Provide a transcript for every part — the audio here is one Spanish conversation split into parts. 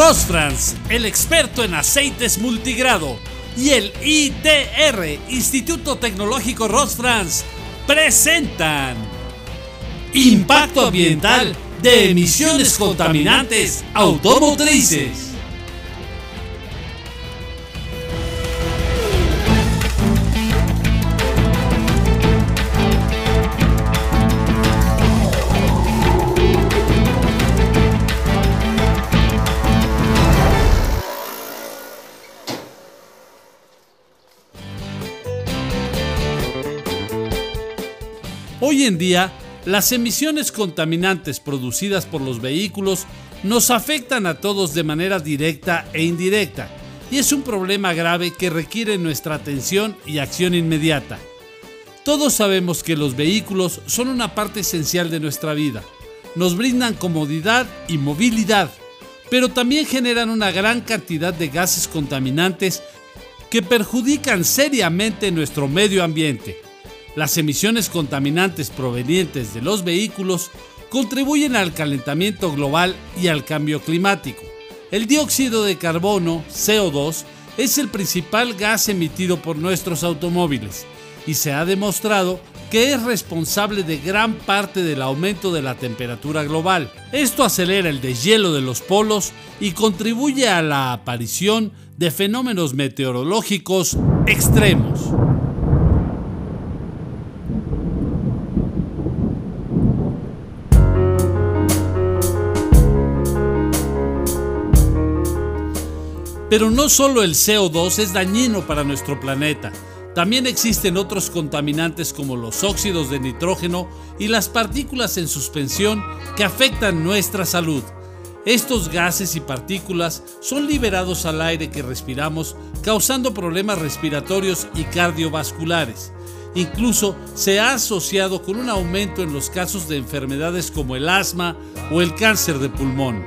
Rosfrans, el experto en aceites multigrado, y el ITR, Instituto Tecnológico Rosfrans, presentan Impacto Ambiental de Emisiones Contaminantes Automotrices. Hoy en día, las emisiones contaminantes producidas por los vehículos nos afectan a todos de manera directa e indirecta, y es un problema grave que requiere nuestra atención y acción inmediata. Todos sabemos que los vehículos son una parte esencial de nuestra vida. Nos brindan comodidad y movilidad, pero también generan una gran cantidad de gases contaminantes que perjudican seriamente nuestro medio ambiente. Las emisiones contaminantes provenientes de los vehículos contribuyen al calentamiento global y al cambio climático. El dióxido de carbono, CO2, es el principal gas emitido por nuestros automóviles y se ha demostrado que es responsable de gran parte del aumento de la temperatura global. Esto acelera el deshielo de los polos y contribuye a la aparición de fenómenos meteorológicos extremos. Pero no solo el CO2 es dañino para nuestro planeta, también existen otros contaminantes como los óxidos de nitrógeno y las partículas en suspensión que afectan nuestra salud. Estos gases y partículas son liberados al aire que respiramos causando problemas respiratorios y cardiovasculares. Incluso se ha asociado con un aumento en los casos de enfermedades como el asma o el cáncer de pulmón.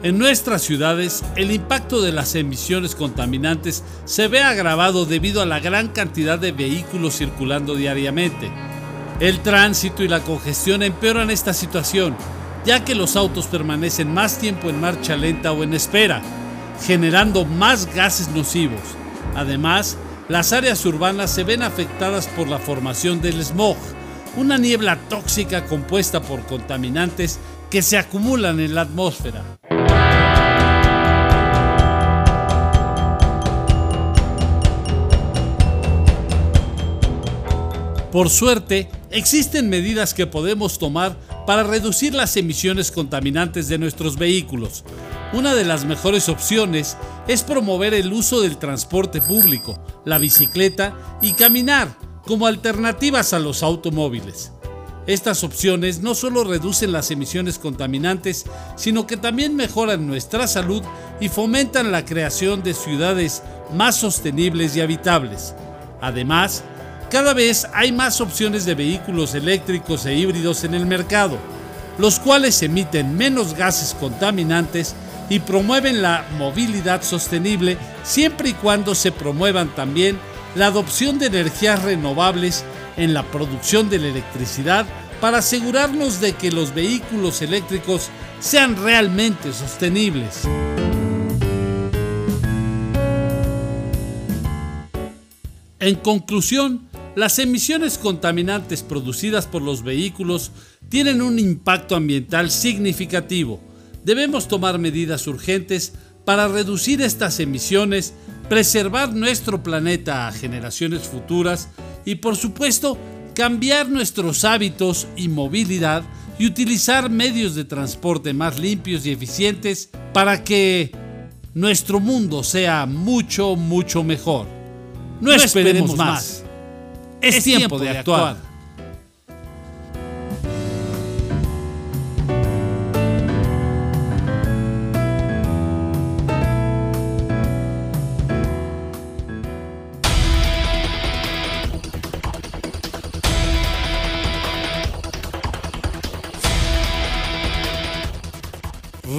En nuestras ciudades, el impacto de las emisiones contaminantes se ve agravado debido a la gran cantidad de vehículos circulando diariamente. El tránsito y la congestión empeoran esta situación, ya que los autos permanecen más tiempo en marcha lenta o en espera, generando más gases nocivos. Además, las áreas urbanas se ven afectadas por la formación del smog, una niebla tóxica compuesta por contaminantes que se acumulan en la atmósfera. Por suerte, existen medidas que podemos tomar para reducir las emisiones contaminantes de nuestros vehículos. Una de las mejores opciones es promover el uso del transporte público, la bicicleta y caminar como alternativas a los automóviles. Estas opciones no solo reducen las emisiones contaminantes, sino que también mejoran nuestra salud y fomentan la creación de ciudades más sostenibles y habitables. Además, cada vez hay más opciones de vehículos eléctricos e híbridos en el mercado, los cuales emiten menos gases contaminantes y promueven la movilidad sostenible siempre y cuando se promuevan también la adopción de energías renovables en la producción de la electricidad para asegurarnos de que los vehículos eléctricos sean realmente sostenibles. En conclusión, las emisiones contaminantes producidas por los vehículos tienen un impacto ambiental significativo. Debemos tomar medidas urgentes para reducir estas emisiones, preservar nuestro planeta a generaciones futuras y por supuesto cambiar nuestros hábitos y movilidad y utilizar medios de transporte más limpios y eficientes para que nuestro mundo sea mucho, mucho mejor. No, esperemos, más. Es, tiempo, de actuar.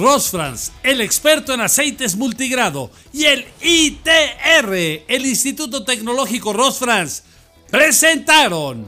Rosfrans, el experto en aceites multigrado, y el ITR, el Instituto Tecnológico Rosfrans, presentaron